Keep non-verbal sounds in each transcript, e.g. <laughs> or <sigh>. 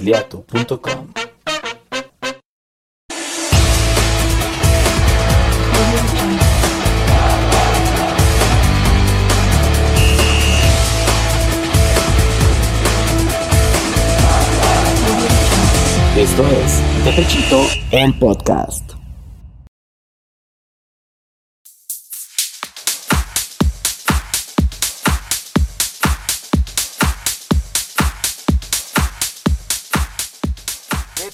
leliato.com. Esto es De Pechito en podcast.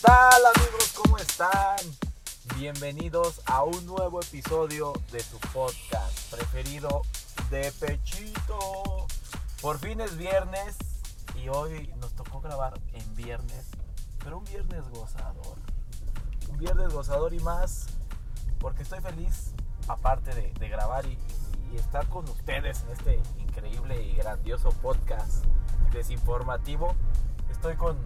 Tal amigos? ¿Cómo están? Bienvenidos a un nuevo episodio de su podcast preferido de Pechito. Por fin es viernes y hoy nos tocó grabar en viernes, pero un viernes gozador. Un viernes gozador y más porque estoy feliz, aparte de, grabar y, y estar con ustedes en este increíble y grandioso podcast desinformativo. Estoy con,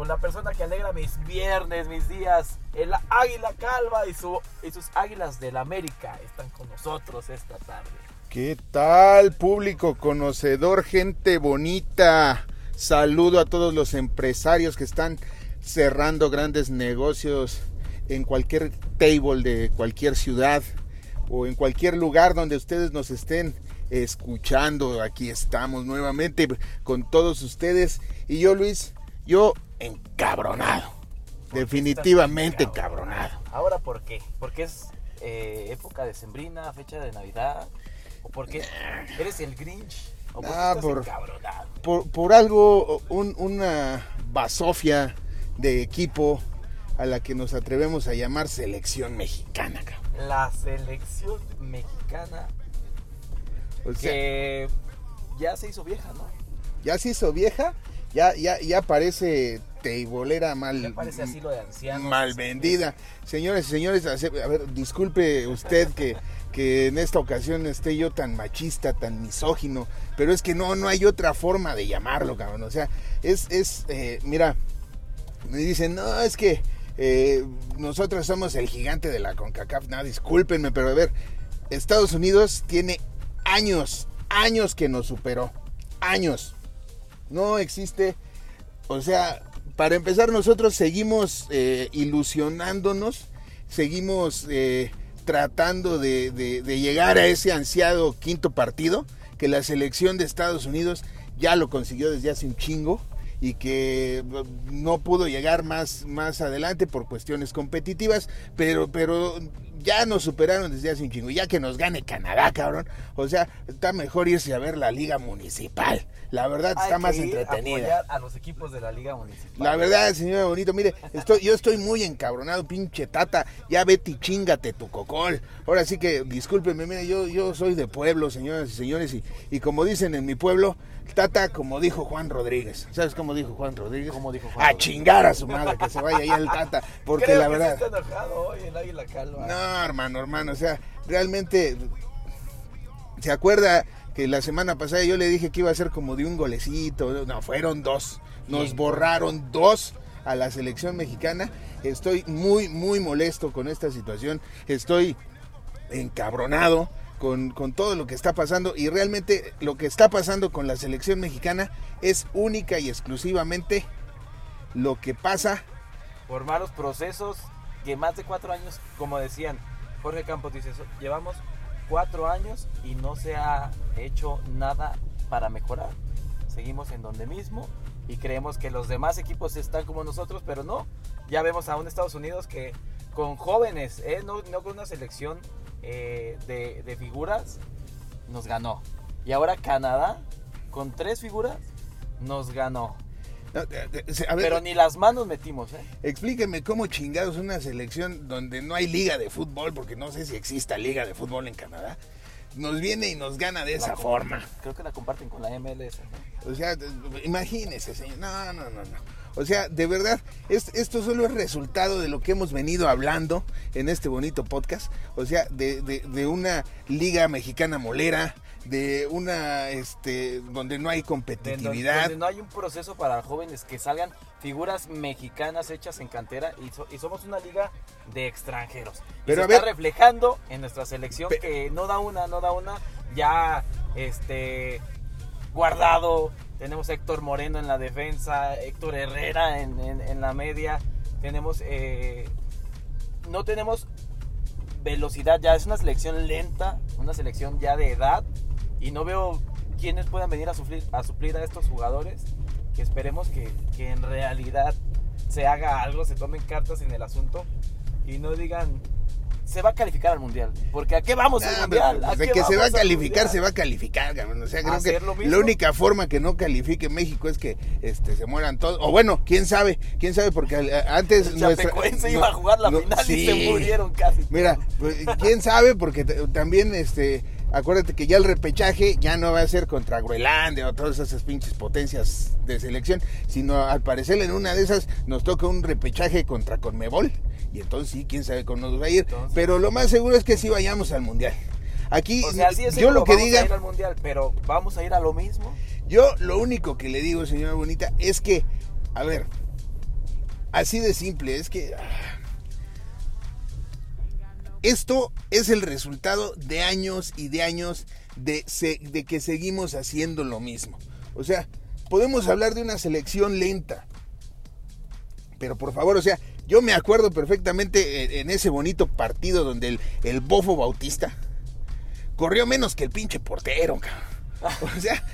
con la persona que alegra mis viernes, mis días, el águila calva y, su, y sus águilas del América están con nosotros esta tarde. ¿Qué tal, público conocedor, gente bonita? Saludo a todos los empresarios que están cerrando grandes negocios en cualquier table de cualquier ciudad o en cualquier lugar donde ustedes nos estén escuchando. Aquí estamos nuevamente con todos ustedes. Y yo, Luis, yo encabronado. Definitivamente encabronado. Ahora, ¿por qué? ¿Porque es eh, época de sembrina, fecha de Navidad? ¿O porque eres el Grinch? ¿O porque Ah, estás por- encabronado? por, por algo, un- una basofia de equipo a la que nos atrevemos a llamar selección mexicana. cabrón. La selección mexicana O sea, que ya se hizo vieja, ¿no? ya se hizo vieja, ya, ya, ya parece teibolera mal, Ya parece asilo de ancianos. mal vendida. Señores y señores, a ver, disculpe usted que, que en esta ocasión esté yo tan machista, tan misógino, pero es que no, no hay otra forma de llamarlo, cabrón. O sea, es, es eh, mira, me dicen, no, es que eh, nosotros somos el gigante de la CONCACAF. No, discúlpenme, pero a ver, Estados Unidos tiene años, años que nos superó. Años. No existe, o sea, para empezar nosotros seguimos eh, ilusionándonos, seguimos eh, tratando de, de- de llegar a ese ansiado quinto partido, que la selección de Estados Unidos ya lo consiguió desde hace un chingo y que eh, no pudo llegar más, más adelante por cuestiones competitivas, pero, pero ya nos superaron desde hace un chingo. Ya que nos gane Canadá, cabrón. O sea, está mejor irse a ver la liga municipal. La verdad Hay está que más ir entretenida. a los equipos de la Liga Municipal. La verdad, señor Bonito, mire, estoy, yo estoy muy encabronado, pinche tata. Ya vete y chingate tu cocol. Ahora sí que, discúlpenme, mire, yo, yo soy de pueblo, señoras y señores, y, y como dicen en mi pueblo, tata, como dijo Juan Rodríguez. ¿Sabes cómo dijo Juan Rodríguez? ¿Cómo dijo Juan A Rodríguez? chingar a su madre, que se vaya ahí el tata. Porque Creo la que verdad. está enojado hoy el Águila Calva. No, hermano, hermano, o sea, realmente se acuerda que la semana pasada yo le dije que iba a ser como de un golecito, no, fueron dos. Nos Bien. borraron dos a la selección mexicana. Estoy muy, muy molesto con esta situación. Estoy encabronado con, todo lo que está pasando y realmente lo que está pasando con la selección mexicana es única y exclusivamente lo que pasa Por malos procesos que más de cuatro años, como decían Jorge Campos, dice, "So- llevamos cuatro años y no se ha hecho nada para mejorar. Seguimos en donde mismo y creemos que los demás equipos están como nosotros, pero no. Ya vemos a un Estados Unidos que con jóvenes, ¿eh? no, no con una selección eh, de, de figuras, nos ganó. Y ahora Canadá, con tres figuras, nos ganó. no, eh, eh, a ver, Pero ni las manos metimos, ¿eh? Explíqueme cómo chingados una selección donde no hay liga de fútbol, porque no sé si exista liga de fútbol en Canadá, nos viene y nos gana de La esa forma. Creo que la comparten con la MLS. ¿no? O sea, imagínese, señor. No, no, no, no. O sea, de verdad, es- esto solo es resultado de lo que hemos venido hablando en este bonito podcast. O sea, de, de- de una liga mexicana molera, de una, este, donde no hay competitividad. Donde no hay un proceso para jóvenes que salgan figuras mexicanas hechas en cantera y, so- y somos una liga de extranjeros. Y Pero se a está ver- reflejando en nuestra selección Pe- que no da una, no da una, ya este guardado, tenemos Héctor Moreno en la defensa, Héctor Herrera en, en- la media, tenemos, eh, no tenemos velocidad ya, es una selección lenta, una selección ya de edad y no veo quiénes puedan venir a suplir a, suplir a estos jugadores, que esperemos que, que en realidad se haga algo, se tomen cartas en el asunto y no digan se va a calificar al mundial, porque ¿a qué vamos al Ah, mundial? pero, ¿A de qué que se va a al calificar, se va a calificar, cabrón. O sea, creo ¿Hacer que lo la única forma que no califique México es que este, se mueran todos. O bueno, quién sabe, quién sabe, porque antes. El nuestra- no, iba a jugar la no, final y se murieron casi. Mira, pues, quién sabe, porque también, este, acuérdate que ya el repechaje ya no va a ser contra Groenlandia o todas esas pinches potencias de selección, sino al parecer en una de esas nos toca un repechaje contra Conmebol. Y entonces sí, quién sabe cómo nos va a ir. Entonces- Pero lo más seguro es que sí vayamos al mundial. Aquí, O sea, sí es yo lo que vamos diga, a ir al mundial, pero vamos a ir a lo mismo. yo lo único que le digo, señora Bonita, es que, a ver, así de simple, es que ah, esto es el resultado de años y de años de que seguimos haciendo lo mismo. O sea, podemos hablar de una selección lenta, pero por favor, o sea, yo me acuerdo perfectamente en, ese bonito partido donde el, el bofo Bautista corrió menos que el pinche portero, cabrón. O sea,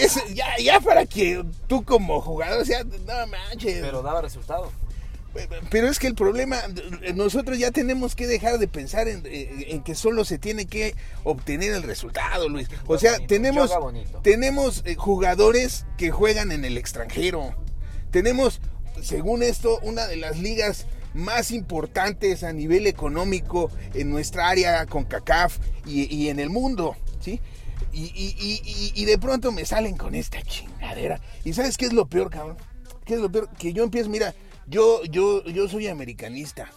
es- es- ya, ya para que tú como jugador, o sea, no manches. Pero daba resultado. Pero es que el problema, nosotros ya tenemos que dejar de pensar en, en que solo se tiene que obtener el resultado, Luis. O sea, bonito, tenemos, tenemos eh, jugadores que juegan en el extranjero. Tenemos, según esto, una de las ligas más importantes a nivel económico en nuestra área con CACAF y, y en el mundo, ¿sí? Y, y- y- de pronto me salen con esta chingadera. ¿Y sabes qué es lo peor, cabrón? ¿Qué es lo peor? Que yo empiezo, mira, yo, yo, yo soy americanista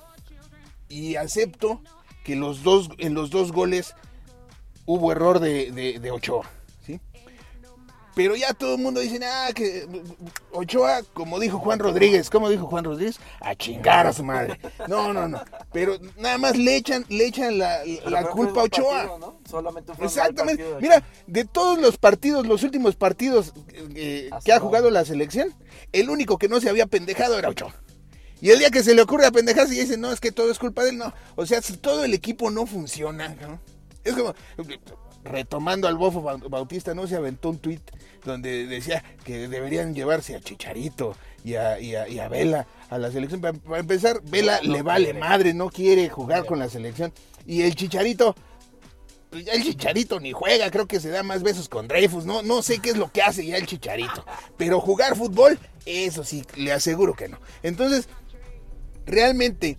y acepto que los dos, en los dos goles hubo error de, de, de Ochoa. Pero ya todo el mundo dice, ah, que Ochoa, como dijo Juan Rodríguez, ¿cómo dijo Juan Rodríguez? A chingar a su madre. No, no, no. Pero nada más le echan, le echan la, culpa a Ochoa. partido, ¿no? Solamente Exactamente. de Mira, de todos los partidos, los últimos partidos eh, Hasta que ha jugado la selección, el único que no se había pendejado era Ochoa. Y el día que se le ocurre a pendejarse y dice, no, es que todo es culpa de él, no. O sea, si todo el equipo no funciona, ¿no? Es como, retomando al Bofo Bau- Bautista, ¿no? Se aventó un tuit donde decía que deberían llevarse a Chicharito y a, y a- y a Vela a la selección. Para, para empezar, Vela No, no le vale quiere. madre, no quiere jugar con la selección. Y el Chicharito, el Chicharito ni juega, creo que se da más besos con Dreyfus, no, no sé qué es lo que hace ya el Chicharito. Pero jugar fútbol, eso sí, le aseguro que no. Entonces, realmente,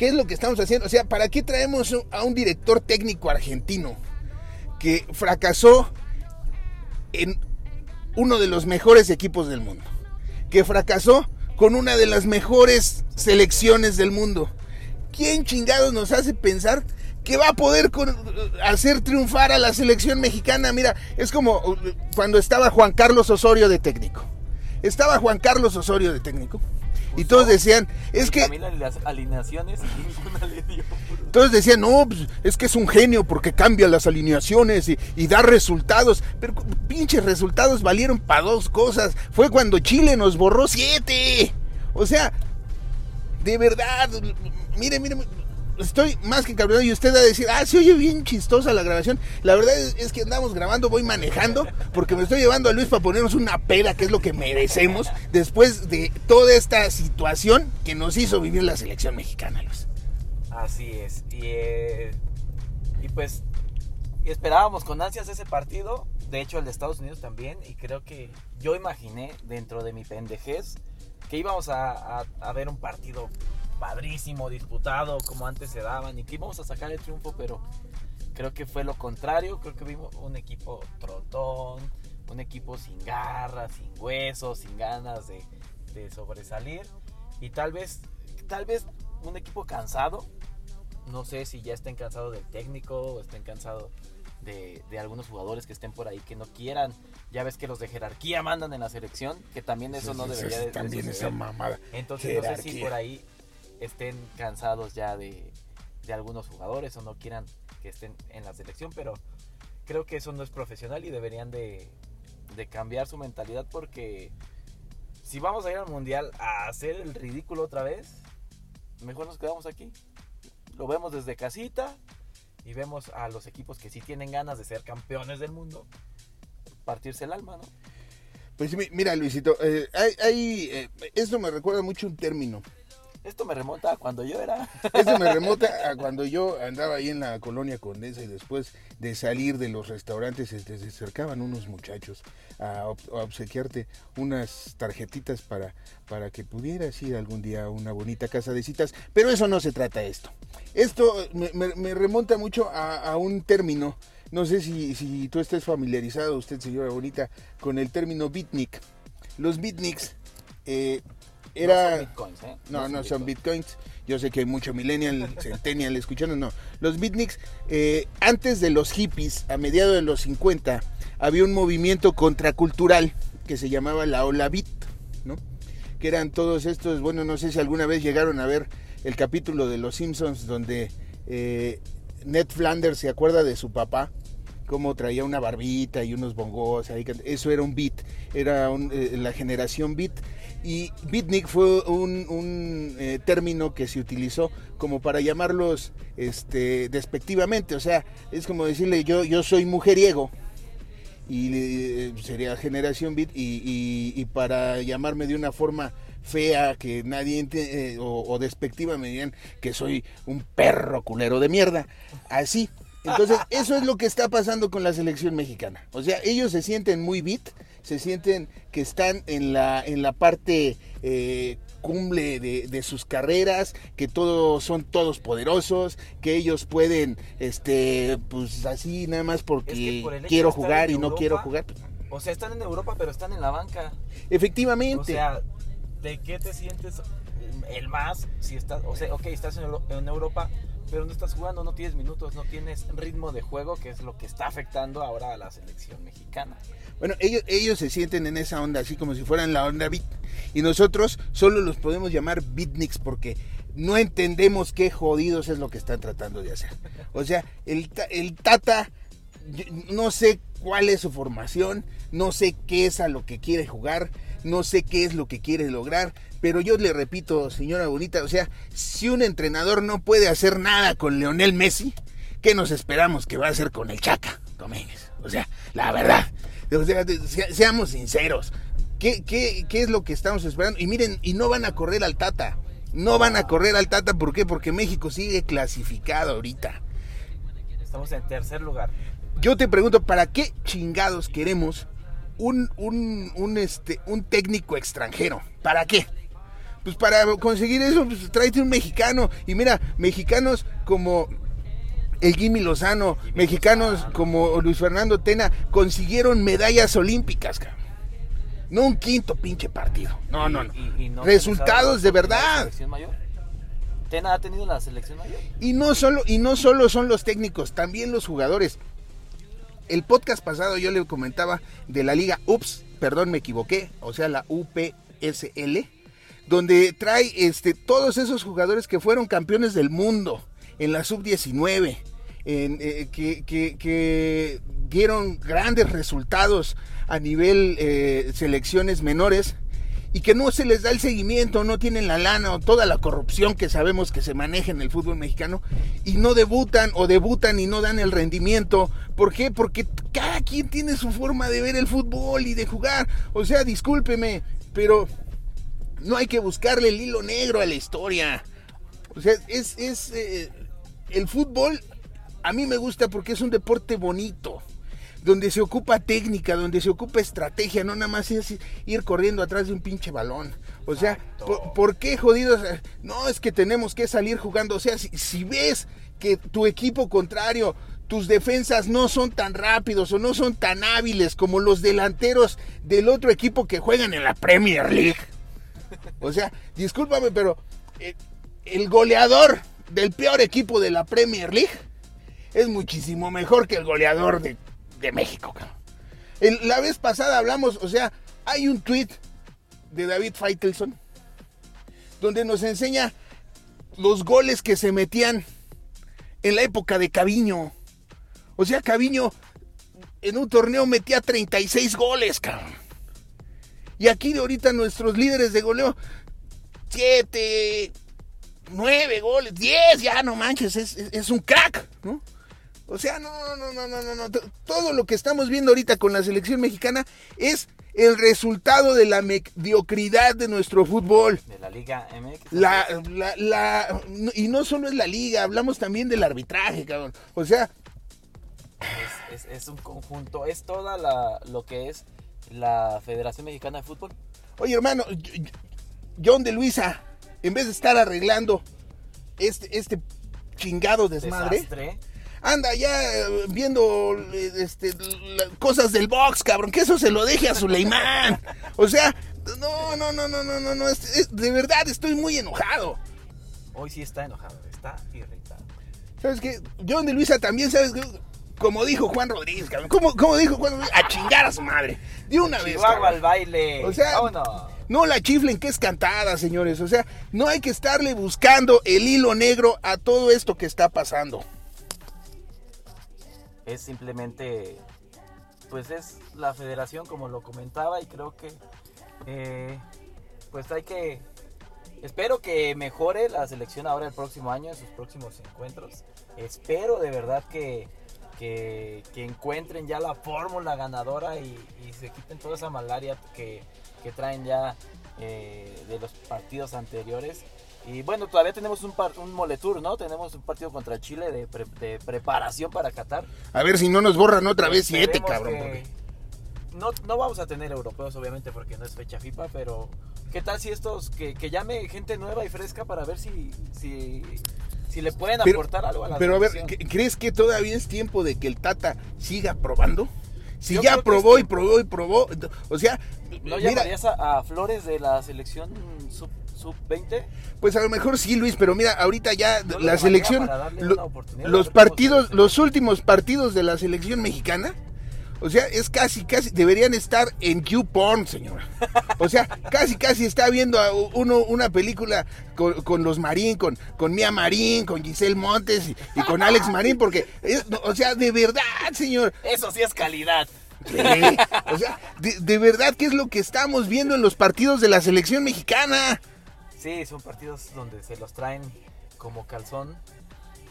¿qué es lo que estamos haciendo? O sea, ¿para qué traemos a un director técnico argentino que fracasó en uno de los mejores equipos del mundo? Que fracasó con una de las mejores selecciones del mundo. ¿Quién chingados nos hace pensar que va a poder hacer triunfar a la selección mexicana? Mira, es como uh, cuando estaba Juan Carlos Osorio de técnico. Estaba Juan Carlos Osorio de técnico. Y todos decían, es que... Las alineaciones <laughs> y ninguna le dio. Todos decían, no, pues, es que es un genio porque cambia las alineaciones y, y da resultados. Pero pinches resultados valieron para dos cosas. Fue cuando Chile nos borró siete. O sea, de verdad, mire, mire, estoy más que cabreado y usted va a decir, ah, se oye bien chistosa la grabación. La verdad es, que andamos grabando, voy manejando, porque me estoy llevando a Luis para ponernos una peda, que es lo que merecemos, después de toda esta situación que nos hizo vivir la selección mexicana, Luis. Así es. Y, eh, y pues esperábamos con ansias ese partido. De hecho, el de Estados Unidos también. Y creo que yo imaginé dentro de mi pendejez que íbamos a- a ver un partido padrísimo, disputado, como antes se daban. Y que íbamos a sacar el triunfo, pero creo que fue lo contrario. Creo que vimos un equipo trotón, un equipo sin garras, sin huesos, sin ganas de, de sobresalir. Y tal vez, tal vez un equipo cansado. No sé si ya estén cansados del técnico o estén cansados de, de algunos jugadores que estén por ahí que no quieran. Ya ves que los de jerarquía mandan en la selección, que también eso no debería de, de También esa suceder. mamada. Entonces no sé si por ahí estén cansados ya de, de algunos jugadores o no quieran que estén en la selección, pero creo que eso no es profesional y deberían de, de cambiar su mentalidad porque si vamos a ir al mundial a hacer el ridículo otra vez, mejor nos quedamos aquí. Lo vemos desde casita y vemos a los equipos que sí tienen ganas de ser campeones del mundo partirse el alma, ¿no? Pues mi- mira, Luisito, eh, hay, eh, esto me recuerda mucho un término. Esto me remonta a cuando yo era. Esto me remonta a cuando yo andaba ahí en la colonia Condesa y después de salir de los restaurantes este, se acercaban unos muchachos a, ob- a obsequiarte unas tarjetitas para, para que pudieras ir algún día a una bonita casa de citas. Pero eso no se trata esto. Esto me, me- remonta mucho a, a un término. No sé si, si tú estés familiarizado, usted señora bonita, con el término beatnik. Los beatniks eh, era... No son bitcoins, ¿eh? No, no son bitcoins. Yo sé que hay mucho millennial, centennial escuchando. No, los beatniks, eh, antes de los hippies, a mediados de los 50, había un movimiento contracultural que se llamaba la Ola Beat, ¿no? Que eran todos estos, bueno, no sé si alguna vez llegaron a ver el capítulo de Los Simpsons donde eh, Ned Flanders se acuerda de su papá, cómo traía una barbita y unos bongos, ahí, eso era un beat, era un, eh, la generación beat. Y beatnik fue un, un, eh, término que se utilizó como para llamarlos este, despectivamente, o sea, es como decirle yo, yo soy mujeriego, y eh, sería generación beat y, y- y para llamarme de una forma fea que nadie eh, o, o despectiva me dirían que soy un perro culero de mierda. Así. Entonces eso es lo que está pasando con la selección mexicana. O sea ellos se sienten muy beat se sienten que están en la en la parte eh, cumbre de, de sus carreras, que todos son todos poderosos, que ellos pueden, este, pues así nada más porque Es que por el hecho quiero jugar y no quiero jugar. O sea, están en Europa, pero están en la banca. Efectivamente. O sea, ¿de qué te sientes el más si estás, o sea, ok, estás en Europa, pero no estás jugando, no tienes minutos, no tienes ritmo de juego, que es lo que está afectando ahora a la selección mexicana. Bueno, ellos, ellos se sienten en esa onda, así como si fueran la onda beat. Y nosotros solo los podemos llamar beatniks porque no entendemos qué jodidos es lo que están tratando de hacer. O sea, el, el Tata, no sé cuál es su formación, no sé qué es a lo que quiere jugar, no sé qué es lo que quiere lograr, pero yo le repito, señora bonita, o sea, si un entrenador no puede hacer nada con Leonel Messi, ¿qué nos esperamos que va a hacer con el Chaca Domínguez? O sea, la verdad. O sea, seamos sinceros. ¿Qué, qué, qué es lo que estamos esperando? Y miren, y no van a correr al Tata. No van a correr al Tata, ¿por qué? Porque México sigue clasificado ahorita. Estamos en tercer lugar. Yo te pregunto, ¿para qué chingados queremos un, un, un, este, un técnico extranjero? ¿Para qué? Pues para conseguir eso, pues tráete un mexicano. Y mira, mexicanos como el Jimmy Lozano, mexicanos como Luis Fernando Tena, consiguieron medallas olímpicas, cabrón. No un quinto pinche partido. No, Y- no, no. y- y no Resultados de verdad. selección mayor. Tena ha tenido la selección mayor. Y no solo, y no solo son los técnicos, también los jugadores. El podcast pasado yo le comentaba de la liga UPS, perdón, me equivoqué, o sea, la UPSL, donde trae este, todos esos jugadores que fueron campeones del mundo en la sub-19, en, eh, que dieron grandes resultados a nivel eh, selecciones menores y que no se les da el seguimiento, no tienen la lana o toda la corrupción que sabemos que se maneja en el fútbol mexicano y no debutan o debutan y no dan el rendimiento. ¿Por qué? Porque cada quien tiene su forma de ver el fútbol y de jugar. O sea, discúlpeme, pero no hay que buscarle el hilo negro a la historia. O sea, es, es eh, el fútbol a mí me gusta porque es un deporte bonito, donde se ocupa técnica, donde se ocupa estrategia, no nada más es ir corriendo atrás de un pinche balón. O sea, Exacto. ¿por, por qué jodidos? No, es que tenemos que salir jugando. O sea, si, si ves que tu equipo contrario, tus defensas no son tan rápidos o no son tan hábiles como los delanteros del otro equipo que juegan en la Premier League. O sea, discúlpame, pero eh, el goleador del peor equipo de la Premier League es muchísimo mejor que el goleador de, de México. cabrón. La vez pasada hablamos, o sea, hay un tweet de David Feitelson donde nos enseña los goles que se metían en la época de Caviño. O sea, Caviño en un torneo metía 36 goles, cabrón. Y aquí de ahorita nuestros líderes de goleo, 7, 9 goles, 10, ya no manches, es, es un crack, ¿no? O sea, no, no, no, no, no, no. Todo lo que estamos viendo ahorita con la selección mexicana es el resultado de la mediocridad de nuestro fútbol. De la Liga MX. La, la, la, y no solo es la liga, hablamos también del arbitraje, cabrón. O sea... Es, es, un conjunto, es toda la, lo que es la Federación Mexicana de Fútbol. Oye, hermano, John de Luisa, en vez de estar arreglando este, este chingado desmadre... Desastre anda ya eh, viendo este, cosas del box, cabrón, que eso se lo deje a Suleimán. O sea, no, no, no, no, no, no, no, de verdad estoy muy enojado. Hoy sí está enojado, está irritado. ¿Sabes qué? John de Luisa también, ¿sabes Como dijo Juan Rodríguez, cabrón. Como, dijo Juan Rodríguez, a chingar a su madre. De una vez. Cabrón. al baile. O sea, no la chiflen que es cantada, señores. O sea, no hay que estarle buscando el hilo negro a todo esto que está pasando es simplemente, pues es la federación como lo comentaba y creo que, eh, pues hay que, espero que mejore la selección ahora el próximo año en sus próximos encuentros. Espero de verdad que, que, encuentren ya la fórmula ganadora y, se quiten toda esa malaria que, traen ya eh, de los partidos anteriores y bueno, todavía tenemos un, un Moletour, ¿no? Tenemos un partido contra Chile de, preparación para Qatar. A ver si no nos borran otra vez siete, cabrón. No, no vamos a tener europeos, obviamente, porque no es fecha FIFA, pero ¿qué tal si estos, que, que llame gente nueva y fresca para ver si, si, si le pueden aportar algo a la Pero a ver, ¿crees que todavía es tiempo de que el Tata siga probando? Si ya probó y probó y probó, o sea... ¿No llamarías a, Flores de la selección sub sub-20? Pues a lo mejor sí, Luis, pero mira, ahorita ya la selección, los partidos, los últimos partidos de la selección mexicana, o sea, es casi, casi, deberían estar en YouPorn, señora. O sea, <laughs> casi, casi está viendo uno una película con, los Marín, con, con Mia Marín, con Giselle Montes y, con Alex Marín, porque, o sea, de verdad, señor. Eso sí es calidad. o sea, de, de verdad, ¿qué es lo que estamos viendo en los partidos de la selección mexicana? Sí, son partidos donde se los traen como calzón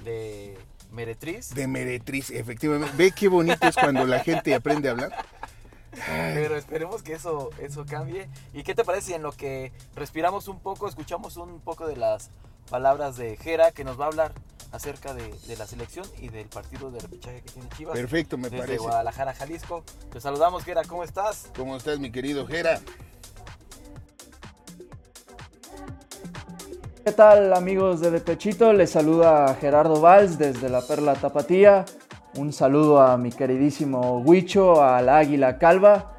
de meretriz. De meretriz, efectivamente. Ve qué bonito es cuando la gente aprende a hablar. Pero esperemos que eso, eso cambie. ¿Y qué te parece en lo que respiramos un poco, escuchamos un poco de las palabras de Jera que nos va a hablar acerca de, la selección y del partido de repechaje que tiene Chivas? Perfecto, me desde parece. Guadalajara, Jalisco. Te saludamos, Jera, ¿cómo estás? ¿Cómo estás, mi querido Jera? ¿Qué tal amigos de Depechito? Les saluda Gerardo Valls desde la Perla Tapatía. Un saludo a mi queridísimo Huicho, al Águila Calva.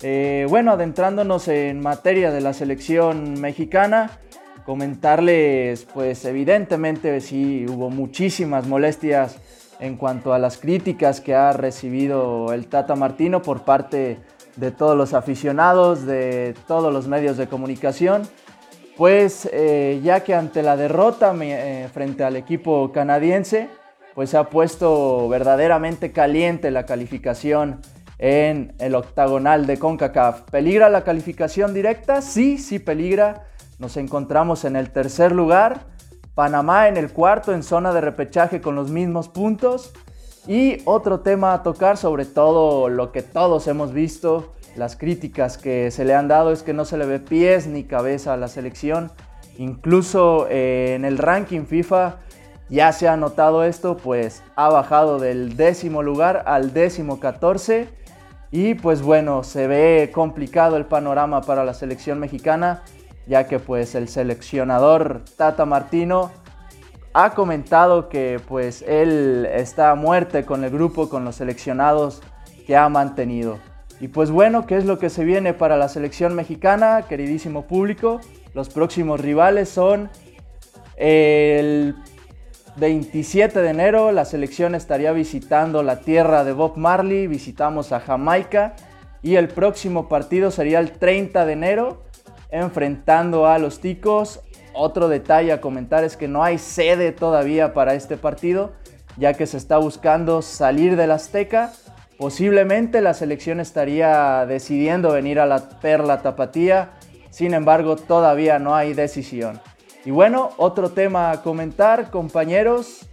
Eh, bueno, adentrándonos en materia de la selección mexicana, comentarles, pues evidentemente sí hubo muchísimas molestias en cuanto a las críticas que ha recibido el Tata Martino por parte de todos los aficionados, de todos los medios de comunicación pues eh, ya que ante la derrota eh, frente al equipo canadiense, pues se ha puesto verdaderamente caliente la calificación en el octagonal de CONCACAF. ¿Peligra la calificación directa? Sí, sí peligra. Nos encontramos en el tercer lugar, Panamá en el cuarto en zona de repechaje con los mismos puntos. Y otro tema a tocar, sobre todo lo que todos hemos visto, las críticas que se le han dado es que no se le ve pies ni cabeza a la selección. Incluso eh, en el ranking FIFA ya se ha notado esto, pues ha bajado del décimo lugar al décimo catorce. Y pues bueno, se ve complicado el panorama para la selección mexicana, ya que pues el seleccionador Tata Martino ha comentado que pues él está a muerte con el grupo, con los seleccionados que ha mantenido. Y pues bueno, ¿qué es lo que se viene para la selección mexicana, queridísimo público? Los próximos rivales son el 27 de enero, la selección estaría visitando la tierra de Bob Marley, visitamos a Jamaica y el próximo partido sería el 30 de enero, enfrentando a los Ticos. Otro detalle a comentar es que no hay sede todavía para este partido, ya que se está buscando salir del Azteca Posiblemente la selección estaría decidiendo venir a la Perla Tapatía, sin embargo todavía no hay decisión. Y bueno, otro tema a comentar, compañeros,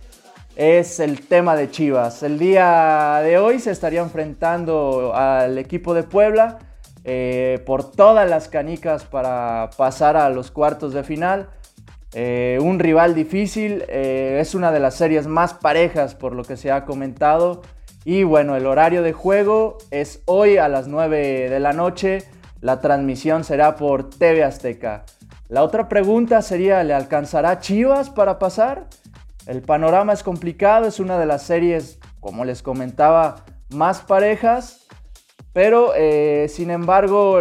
es el tema de Chivas. El día de hoy se estaría enfrentando al equipo de Puebla eh, por todas las canicas para pasar a los cuartos de final. Eh, un rival difícil, eh, es una de las series más parejas por lo que se ha comentado. Y bueno, el horario de juego es hoy a las 9 de la noche. La transmisión será por TV Azteca. La otra pregunta sería, ¿le alcanzará Chivas para pasar? El panorama es complicado, es una de las series, como les comentaba, más parejas. Pero, eh, sin embargo,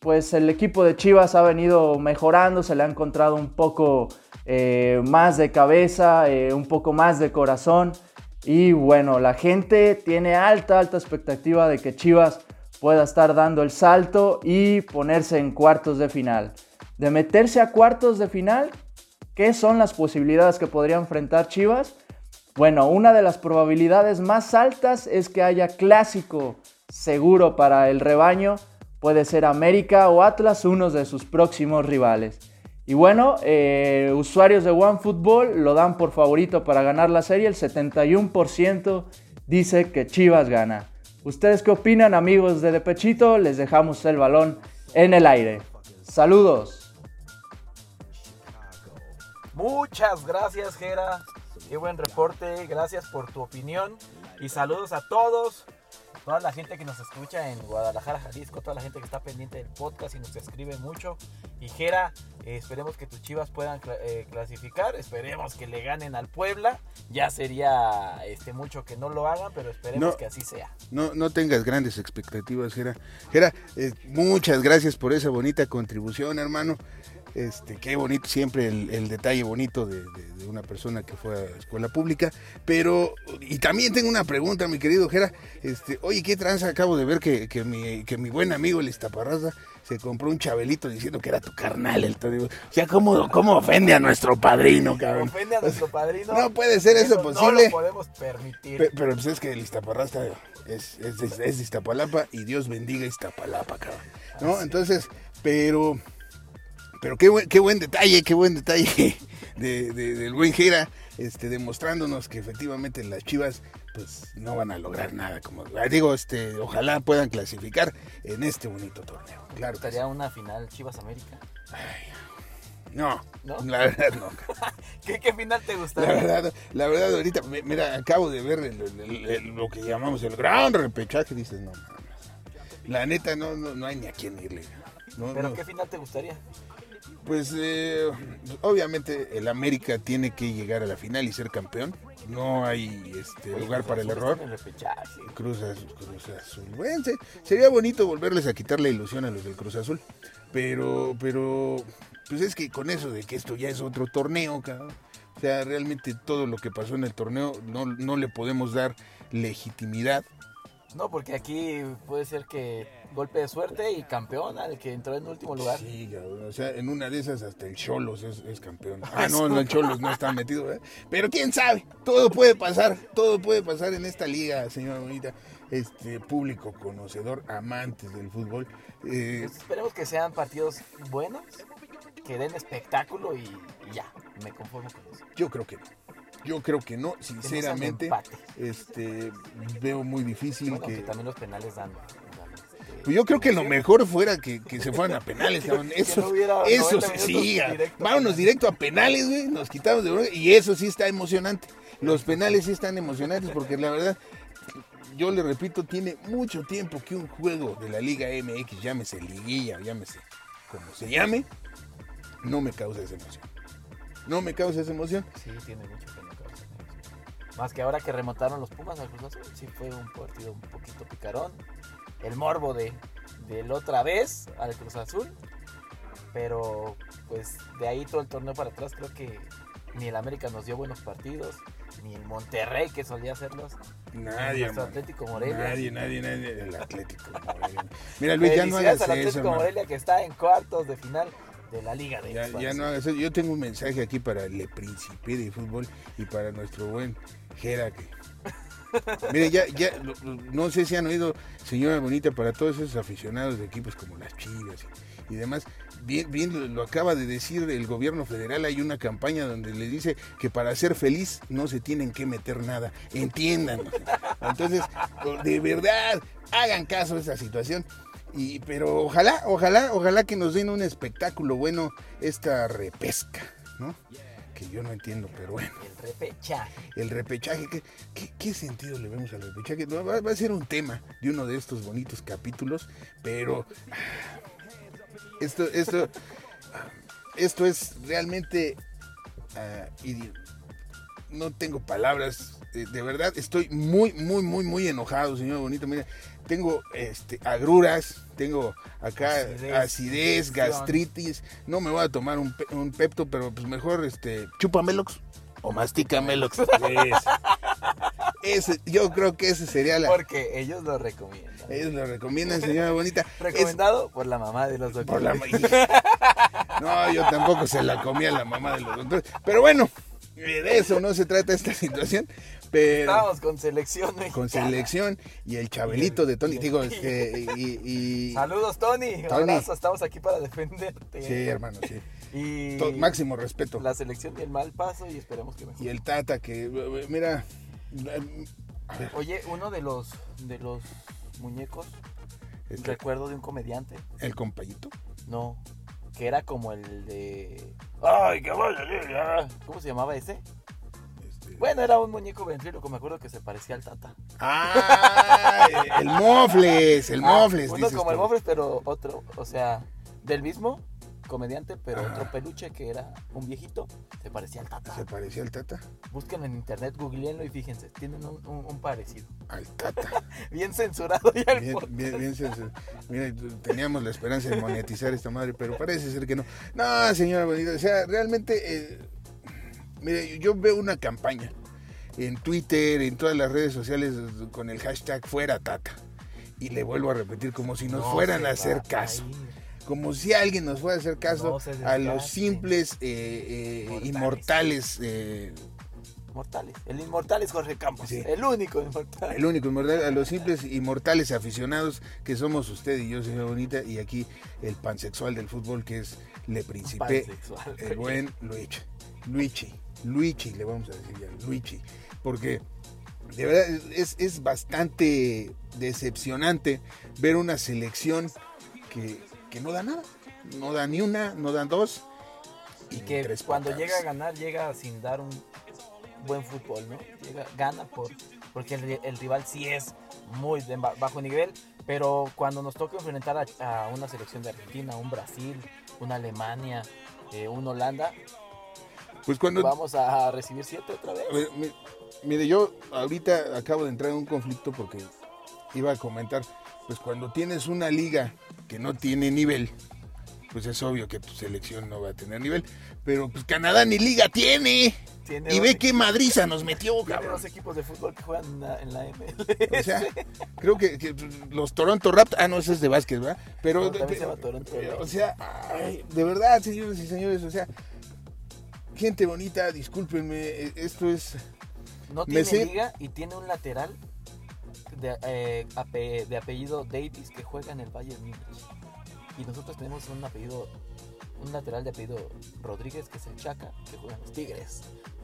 pues el equipo de Chivas ha venido mejorando, se le ha encontrado un poco eh, más de cabeza, eh, un poco más de corazón. Y bueno, la gente tiene alta, alta expectativa de que Chivas pueda estar dando el salto y ponerse en cuartos de final. De meterse a cuartos de final, ¿qué son las posibilidades que podría enfrentar Chivas? Bueno, una de las probabilidades más altas es que haya clásico seguro para el rebaño puede ser América o Atlas, unos de sus próximos rivales. Y bueno, eh, usuarios de OneFootball lo dan por favorito para ganar la serie. El 71% dice que Chivas gana. ¿Ustedes qué opinan, amigos de Depechito? Les dejamos el balón en el aire. Saludos. Muchas gracias, Gera. Qué buen reporte. Gracias por tu opinión. Y saludos a todos toda la gente que nos escucha en Guadalajara, Jalisco, toda la gente que está pendiente del podcast y nos escribe mucho. Y Jera, eh, esperemos que tus chivas puedan eh, clasificar, esperemos que le ganen al Puebla. Ya sería este, mucho que no lo hagan, pero esperemos que así sea. No, no tengas grandes expectativas, Jera. Jera, eh, muchas gracias por esa bonita contribución, hermano. Este, qué bonito siempre el, detalle bonito de, una persona que fue a escuela pública. Pero, y también tengo una pregunta, mi querido Jera. Este, oye, ¿qué tranza? Acabo de ver que, que, mi, que mi buen amigo el Iztaparraza se compró un chabelito diciendo que era tu carnal. El o sea, ¿cómo, ¿cómo ofende a nuestro padrino, cabrón? ¿Ofende a nuestro padrino? No puede ser eso, posible. No lo podemos permitir. Pero, pues es que el Iztaparraza es, es, es, de Iztapalapa y Dios bendiga Iztapalapa, cabrón. ¿No? Entonces, pero pero qué buen, qué buen detalle, qué buen detalle <laughs> de, del buen Jera, este, demostrándonos que efectivamente las Chivas pues no van a lograr nada. Como digo, este, ojalá puedan clasificar en este bonito torneo. Claro. ¿Estaría una final Chivas América? no, la verdad no. <laughs> ¿Qué, final te gustaría? La verdad, la verdad ahorita, mira, acabo de ver lo que llamamos el gran repechaje, dices, no, la neta no, no, hay ni a quién irle. ¿Pero qué final te gustaría? Pues eh, obviamente el América tiene que llegar a la final y ser campeón. No hay este, lugar para el error. Cruz, Azul. Bueno, sería bonito volverles a quitar la ilusión a los del Cruz Azul. Pero, pero, pues es que con eso de que esto ya es otro torneo, cabrón. O sea, realmente todo lo que pasó en el torneo no, no le podemos dar legitimidad. No, porque aquí puede ser que golpe de suerte y campeón al que entró en último lugar. Sí, o sea, en una de esas hasta el Cholos es, campeón. <laughs> Ah, no, no, el Cholos no está metido, ¿eh? Pero quién sabe, todo puede pasar, todo puede pasar en esta liga, señora bonita. Este público conocedor, amantes del fútbol. Eh, pues esperemos que sean partidos buenos, que den espectáculo y, ya, me conformo con eso. Yo creo que no. Yo creo que no, sinceramente. este veo muy difícil que... también los penales dan pues yo creo que lo mejor fuera que, se fueran a penales, <laughs> Eso, eso sí, vámonos directo a penales, güey. Nos quitamos de y eso sí está emocionante. Los penales sí están emocionantes porque la verdad, yo le repito, tiene mucho tiempo que un juego de la Liga MX, llámese liguilla, llámese como se llame, no me causa esa emoción. No me causa esa emoción. Sí, tiene mucho que no causa Más que ahora que remontaron los Pumas al Cruz Azul, sí fue un partido un poquito picarón el morbo de, la otra vez al Cruz Azul. Pero pues de ahí todo el torneo para atrás creo que ni el América nos dio buenos partidos, ni el Monterrey que solía hacerlos. Nadie. El Atlético Morelia. Nadie, nadie, nadie. El Atlético Morelia. Mira Luis, ya no hagas al Atlético Morelia que está en cuartos de final de la Liga de ya, ya no hagas eso. Yo tengo un mensaje aquí para el Príncipe de Fútbol y para nuestro buen Jera que Mire, ya, ya, no sé si han oído, señora bonita, para todos esos aficionados de equipos como las Chivas y, demás, bien, bien lo, lo acaba de decir el gobierno federal, hay una campaña donde le dice que para ser feliz no se tienen que meter nada, entiendan. Entonces, de verdad, hagan caso a esa situación. Y, pero ojalá, ojalá, ojalá que nos den un espectáculo bueno esta repesca, ¿no? Que yo no entiendo, pero bueno El repechaje. el repechaje, ¿qué, qué, qué sentido le vemos al repechaje? No, Va, va a ser un tema de uno de estos bonitos capítulos, pero ah, esto, esto, esto es realmente, ah, y no tengo palabras, eh, de verdad estoy muy, muy, muy, muy enojado, señor Bonito. Mira, tengo este, agruras, tengo acá Acidez, gastritis. No me voy a tomar un, un pepto, pero pues mejor este, chupamelox o mastícamelox. <laughs> Ese, yo creo que ese sería la. Porque ellos lo recomiendan. Ellos lo recomiendan, señora Bonita. Es- <laughs> Recomendado por la mamá de los por la doctores. <laughs> No, yo tampoco se la comía la mamá de los doctores. Pero bueno, eh, de eso no se trata esta situación. Pero Estábamos con selección mexicana. con selección y el chabelito de Tony, digo, este, y, y- Saludos, Tony. Un Tony. abrazo, estamos aquí para defenderte. sí, hermano, sí. Y máximo respeto. la selección y el mal paso y esperemos que mejore. Y el Tata que, eh, mira, eh, a ver, Oye, uno de los de los muñecos, este, recuerdo de un comediante, el compayito. no, que era como el de Ay, que vaya, ¿Cómo se llamaba ese? Bueno, era un muñeco ventríloco, me acuerdo que se parecía al Tata. Ah, el Mofles, el Ah, Mofles. Uno dices como el. Mofles, pero otro, o sea, del mismo comediante, pero Ajá. otro peluche que era un viejito, se parecía al Tata. Se parecía al Tata. Busquen en internet, googleenlo y fíjense, tienen un, un- un parecido. Al Tata. <laughs> Bien censurado ya el Bien, bien, bien, sensu- Mira, teníamos la esperanza de monetizar esta madre, pero parece ser que no. No, señora bonita, o sea, realmente, eh, mire, yo veo una campaña en Twitter, en todas las redes sociales con el hashtag fuera tata. Y le vuelvo a repetir, como si nos No fueran a hacer caso. Como si alguien nos fuera a hacer caso No a los simples eh, eh, Mortales. inmortales eh, Mortales. El inmortal es Jorge Campos. Sí. El único inmortal. El único inmortal, a los simples inmortales aficionados que somos usted y yo, señora Bonita, y aquí el pansexual del fútbol que es Le Principe, Pansexual. el buen Luigi. Luigi, Luigi, le vamos a decir ya, Luigi. Porque de verdad es, es bastante decepcionante ver una selección que, que no da nada. No da ni una, no dan dos. Y que tres cuando llega a ganar, llega sin dar un buen fútbol, ¿no? Llega, gana por, porque el, ri- el rival sí es muy de ba- bajo nivel, pero cuando nos toca enfrentar a, a una selección de Argentina, un Brasil, una Alemania, eh, un Holanda, Pues cuando, vamos a recibir siete otra vez. Mire, yo ahorita acabo de entrar en un conflicto porque iba a comentar, pues cuando tienes una liga que no tiene nivel, pues es obvio que tu selección no va a tener nivel, pero pues Canadá ni liga tiene. Tiene Y ve equipos- qué madriza nos metió, tiene cabrón. dos equipos de fútbol que juegan en la, en la MLS. O sea, creo que, que los Toronto Raptors, ah, no, ese es de básquet, ¿verdad? Pero, No, también se llama Toronto pero, o sea, ay, de verdad, señores y señores, o sea, gente bonita, discúlpenme, eh, esto es... No tiene sé- liga y tiene un lateral de, eh, ape- de apellido Davis que juega en el Bayern Múnich. Y nosotros tenemos un apellido, un lateral de apellido Rodríguez que es el Chaca, que juega en los Tigres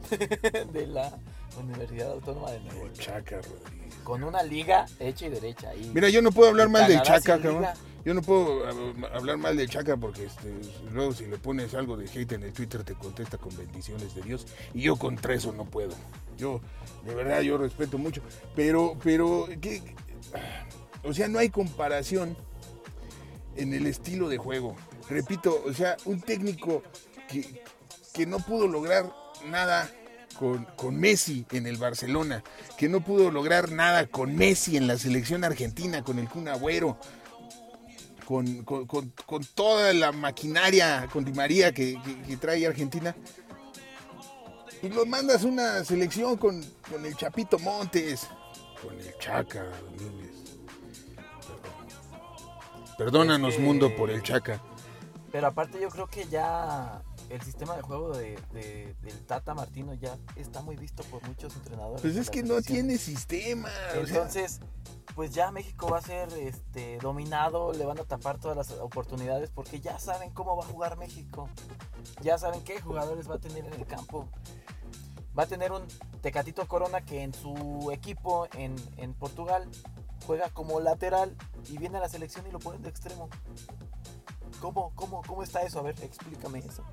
<laughs> de la Universidad Autónoma de León. Chaca Rodríguez. Con una liga hecha y derecha. Y Mira, yo no puedo hablar mal del Chaca, cabrón. Yo no puedo hablar mal del Chaca porque este, luego si le pones algo de hate en el Twitter te contesta con bendiciones de Dios y yo contra eso no puedo. Yo, de verdad, yo respeto mucho. Pero, pero, ¿qué? o sea, no hay comparación en el estilo de juego. Repito, o sea, un técnico que, que no pudo lograr nada con, con Messi en el Barcelona, que no pudo lograr nada con Messi en la selección argentina, con el Kun Agüero, con, con- con- toda la maquinaria, con Di María que, que- que trae Argentina. Y los mandas a una selección con, con el Chapito Montes, con el Chaca Domínguez. Perdón. Perdónanos, mundo, por el Chaca. Pero aparte yo creo que ya el sistema de juego de, de- del Tata Martino ya está muy visto por muchos entrenadores. Pues es que no tiene sistema. Entonces, pues ya México va a ser este, dominado, le van a tapar todas las oportunidades porque ya saben cómo va a jugar México. Ya saben qué jugadores va a tener en el campo. Va a tener un Tecatito Corona que en su equipo en, en Portugal juega como lateral y viene a la selección y lo ponen de extremo. ¿Cómo, cómo, cómo está eso? A ver, explícame eso.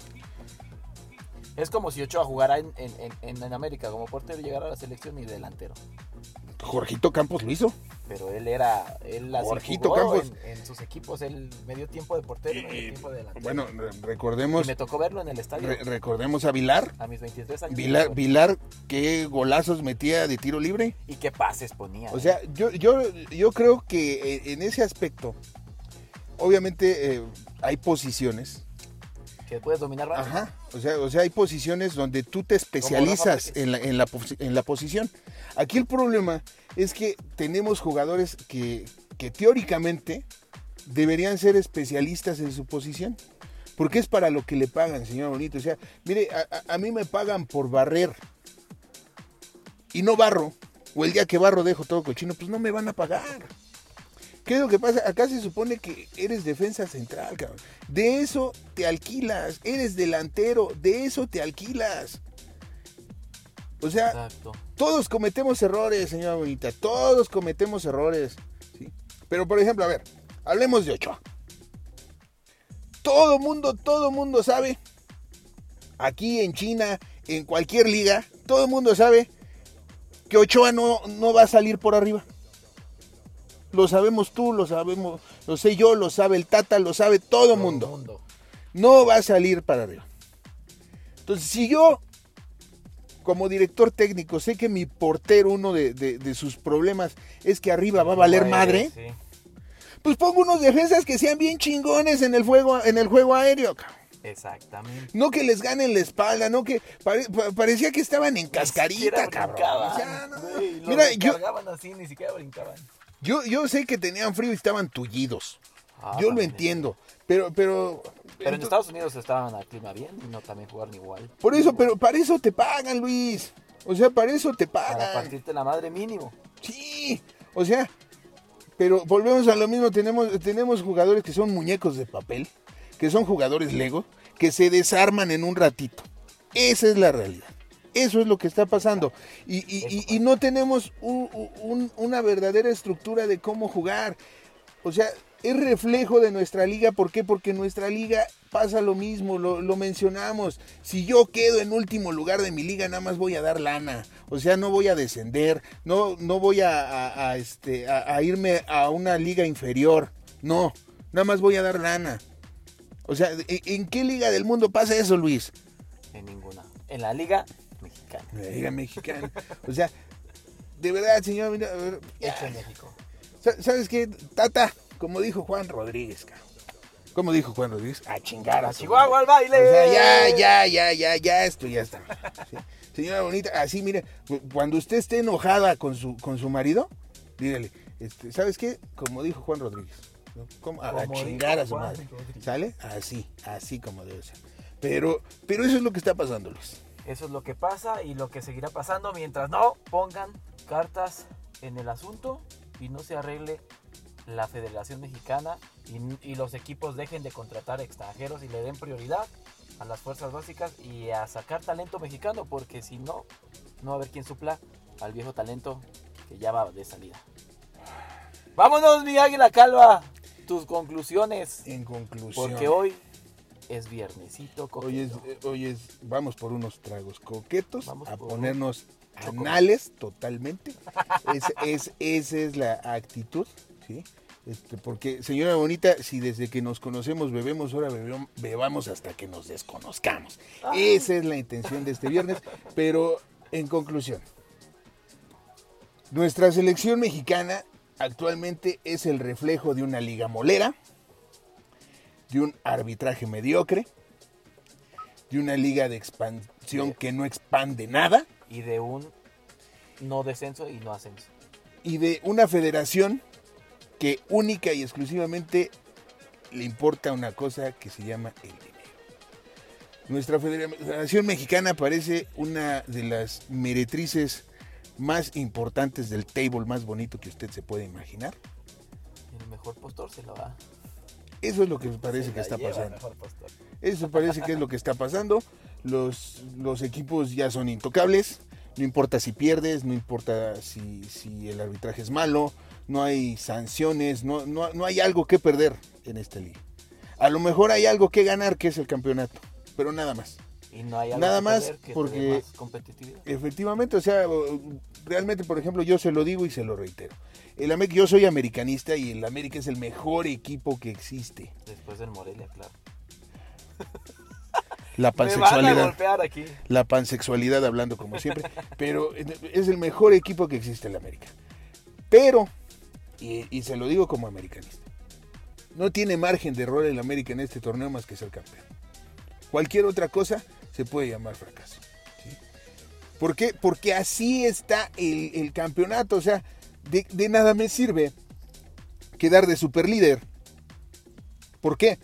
Es como si Ochoa jugara en, en, en- en América como portero y llegara a la selección y delantero. Jorgito Campos lo hizo. Pero él era. Él Jorgito Campos. En, en sus equipos, él medio tiempo de portero y medio tiempo de delantero. Bueno, re- y recordemos, me tocó verlo en el estadio re- recordemos a Vilar. a mis 23 años. Vilar, Vilar, qué golazos metía de tiro libre. Y qué pases ponía. O ¿eh? sea, yo, yo, yo creo que eh, en ese aspecto, obviamente eh, hay posiciones. que puedes dominar rápido. Ajá. O sea, o sea, hay posiciones donde tú te especializas en la, en, la, en la posición. Aquí el problema es que tenemos jugadores que, que teóricamente deberían ser especialistas en su posición. Porque es para lo que le pagan, señor Bonito. O sea, mire, a, a- a mí me pagan por barrer. Y no barro. O el día que barro dejo todo cochino, pues no me van a pagar. ¿Qué es lo que pasa? Acá se supone que eres defensa central, cabrón. De eso te alquilas. Eres delantero. De eso te alquilas. O sea, Exacto. todos cometemos errores, señora Bonita. Todos cometemos errores. ¿sí? Pero, por ejemplo, a ver, hablemos de Ochoa. Todo mundo, todo mundo sabe. Aquí en China, en cualquier liga, todo el mundo sabe que Ochoa no, no va a salir por arriba. Lo sabemos tú, lo sabemos, lo sé yo, lo sabe el Tata, lo sabe todo el mundo mundo. no va a salir para arriba. Entonces, si yo, como director técnico, sé que mi portero, uno de, de- de sus problemas es que arriba va a valer madre, sí. pues pongo unos defensas que sean bien chingones en el juego, en el juego aéreo. cabrón. Exactamente. No que les ganen la espalda, no que pare- pa- parecía que estaban en cascarita, cabrón. brincaban, O sea, no, los Mira, yo, así, ni siquiera brincaban. Yo, yo sé que tenían frío y estaban tullidos. Ah, yo lo entiendo. Pero, pero. Pero en Estados Unidos estaban al clima bien y no también jugaron igual. Por eso, pero para eso te pagan, Luis. O sea, para eso te Para pagan. partirte la madre mínimo. Sí, o sea, pero volvemos a lo mismo, tenemos, tenemos jugadores que son muñecos de papel, que son jugadores Lego, que se desarman en un ratito. Esa es la realidad. Eso es lo que está pasando. Y, no tenemos un- un- una verdadera estructura de cómo jugar. O sea, es reflejo de nuestra liga. ¿Por qué? Porque en nuestra liga pasa lo mismo, lo, mencionamos. Si yo quedo en último lugar de mi liga, nada más voy a dar lana. O sea, no voy a descender, no, no voy a, a- este, irme a una liga inferior. No, nada más voy a dar lana. O sea, ¿en, en qué liga del mundo pasa eso, Luis? En ninguna. En la Liga Mexicana. En la liga mexicana. O sea, de verdad, señor, mira, Hecho en México. Sa- ¿Sabes qué? Tata, como dijo Juan Rodríguez, cabrón. ¿Cómo dijo Juan Rodríguez? A chingar a ¡A Chihuahua al baile! O sea, ya, ya, ya, ya, ya, esto ya está. Sí. Señora bonita, así mire, cu- cuando usted esté enojada con su, con su marido, dígale, este, ¿sabes qué? Como dijo Juan Rodríguez. ¿no? ¿Cómo? A, a Como chingar a su madre. Rodríguez. ¿Sale? Así, así como debe ser. Pero, pero eso es lo que está pasando, Luis. Eso es lo que pasa y lo que seguirá pasando mientras no pongan cartas en el asunto y no se arregle la Federación Mexicana y, y los equipos dejen de contratar extranjeros y le den prioridad a las fuerzas básicas y a sacar talento mexicano porque si no, no va a haber quien supla al viejo talento que ya va de salida. Vámonos, mi águila calva. Tus conclusiones. En conclusión. Porque hoy es viernesito. Hoy es, eh, hoy es, vamos por unos tragos coquetos, Vamos a ponernos chocolate. anales totalmente. Es, es- esa es la actitud, ¿sí? Este, porque, señora bonita, si desde que nos conocemos bebemos, ahora bebem- bebamos hasta que nos desconozcamos. Esa es la intención de este viernes, pero en conclusión, nuestra selección mexicana actualmente es el reflejo de una liga molera, de un arbitraje mediocre, de una liga de expansión que no expande nada y de un no descenso y no ascenso. y de una federación que única y exclusivamente le importa una cosa que se llama el dinero. Nuestra Federación Mexicana parece una de las meretrices más importantes del table más bonito que usted se puede imaginar. El mejor postor se lo va. Eso es lo que parece se que está pasando. Eso parece que es lo que está pasando. Los, los equipos ya son intocables. No importa si pierdes, no importa si, si el arbitraje es malo, no hay sanciones, no, no, no hay algo que perder en esta liga. A lo mejor hay algo que ganar, que es el campeonato, pero nada más. Y no hay algo Nada que más que porque- más competitividad. Efectivamente, o sea, realmente, por ejemplo, yo se lo digo y se lo reitero. El América, yo soy americanista y el América es el mejor equipo que existe. Después del Morelia, claro. <laughs> La Me van a pansexualidad. aquí. la pansexualidad hablando como siempre, <laughs> pero es el mejor equipo que existe en la América. Pero, y, y se lo digo como americanista, no tiene margen de error el América en este torneo más que ser campeón. Cualquier otra cosa se puede llamar fracaso. ¿sí? ¿Por qué? Porque así está el, el campeonato, o sea, de, de nada me sirve quedar de superlíder. ¿Por qué?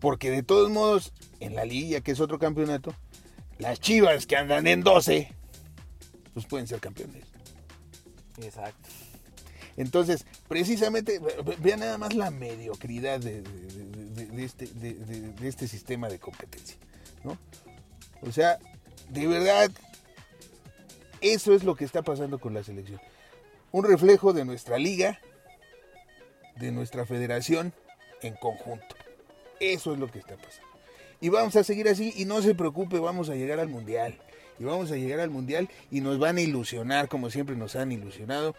Porque de todos modos, en la liga, que es otro campeonato, las chivas que andan en 12, pues pueden ser campeones. Exacto. Entonces, precisamente, ve- ve- vean nada más la mediocridad de, de- de- de- de este, este sistema de competencia. ¿no? O sea, de verdad, eso es lo que está pasando con la selección. Un reflejo de nuestra liga, de nuestra federación en conjunto. Eso es lo que está pasando. Y vamos a seguir así y no se preocupe, vamos a llegar al mundial. Y vamos a llegar al mundial y nos van a ilusionar como siempre nos han ilusionado.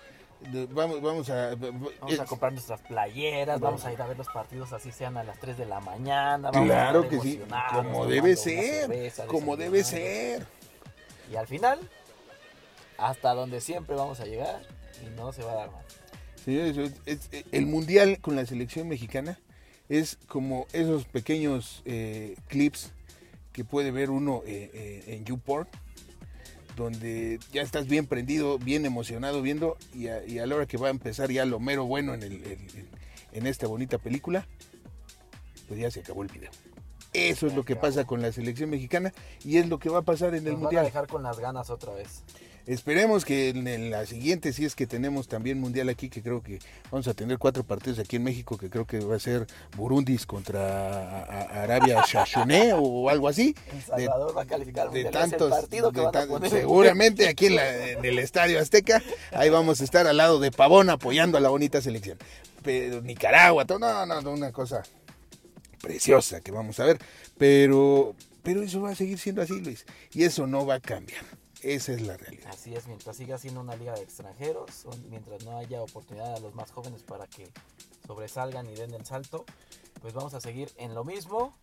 Vamos, vamos a... Vamos es- a comprar nuestras playeras, vamos a ir a ver los partidos así sean a las 3 de la mañana. Vamos a Claro estar que sí, como debe ser, cerveza, como debe ser. Y al final, hasta donde siempre vamos a llegar y no se va a dar más. Señores, es- es- el mundial con la selección mexicana es como esos pequeños eh, clips que puede ver uno eh, eh, en YouPorn, donde ya estás bien prendido, bien emocionado viendo, y a, y a la hora que va a empezar ya lo mero bueno en, el- en- esta bonita película, pues ya se acabó el video. Eso es lo que pasa con la selección mexicana y es lo que va a pasar en el Nos van a mundial. dejar con las ganas otra vez. Esperemos que en, la siguiente, si es que tenemos también mundial aquí, que creo que vamos a tener cuatro partidos aquí en México, que creo que va a ser Burundis contra Arabia <laughs> Shashoné o algo así. El De, Salvador va a calificar al de tantos, partido que de van a poner. seguramente aquí en, la- <laughs> en el Estadio Azteca, ahí vamos a estar al lado de Pavón apoyando a la bonita selección. Pero Nicaragua, todo, no, no, no, una cosa preciosa que vamos a ver, pero, pero eso va a seguir siendo así, Luis, y eso no va a cambiar. Esa es la realidad. Así es, mientras siga siendo una liga de extranjeros, mientras no haya oportunidad a los más jóvenes para que sobresalgan y den el salto, pues vamos a seguir en lo mismo.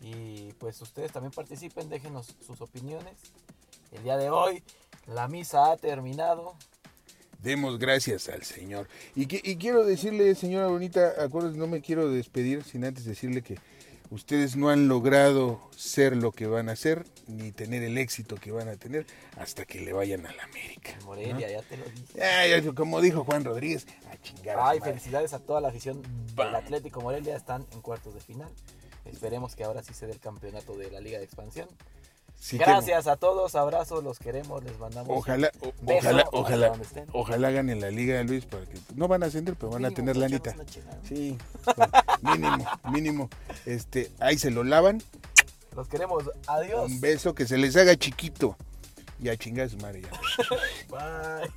Y pues ustedes también participen, déjenos sus opiniones. El día de hoy la misa ha terminado. Demos gracias al Señor. Y, que- y quiero decirle, señora Bonita, acuérdense, no me quiero despedir sin antes decirle que ustedes no han logrado ser lo que van a ser, ni tener el éxito que van a tener hasta que le vayan a la América. Morelia, ya te lo dije. Ay, ay, como dijo Juan Rodríguez, a chingar. Ay, felicidades a toda la afición Bam. del Atlético Morelia, están en cuartos de final. Esperemos que ahora sí se dé el campeonato de la Liga de Expansión. Sí que- Gracias a todos, abrazos, los queremos, les mandamos. Ojalá, o- beso ojalá, ojalá, ganen la liga, Luis, para que no van a ascender, pero van a tener para lanita. Sí, mínimo, <laughs> mínimo. Este, ahí se lo lavan, Los queremos. Adiós. un beso que se les haga chiquito y a chingar su madre ya. <laughs> Bye.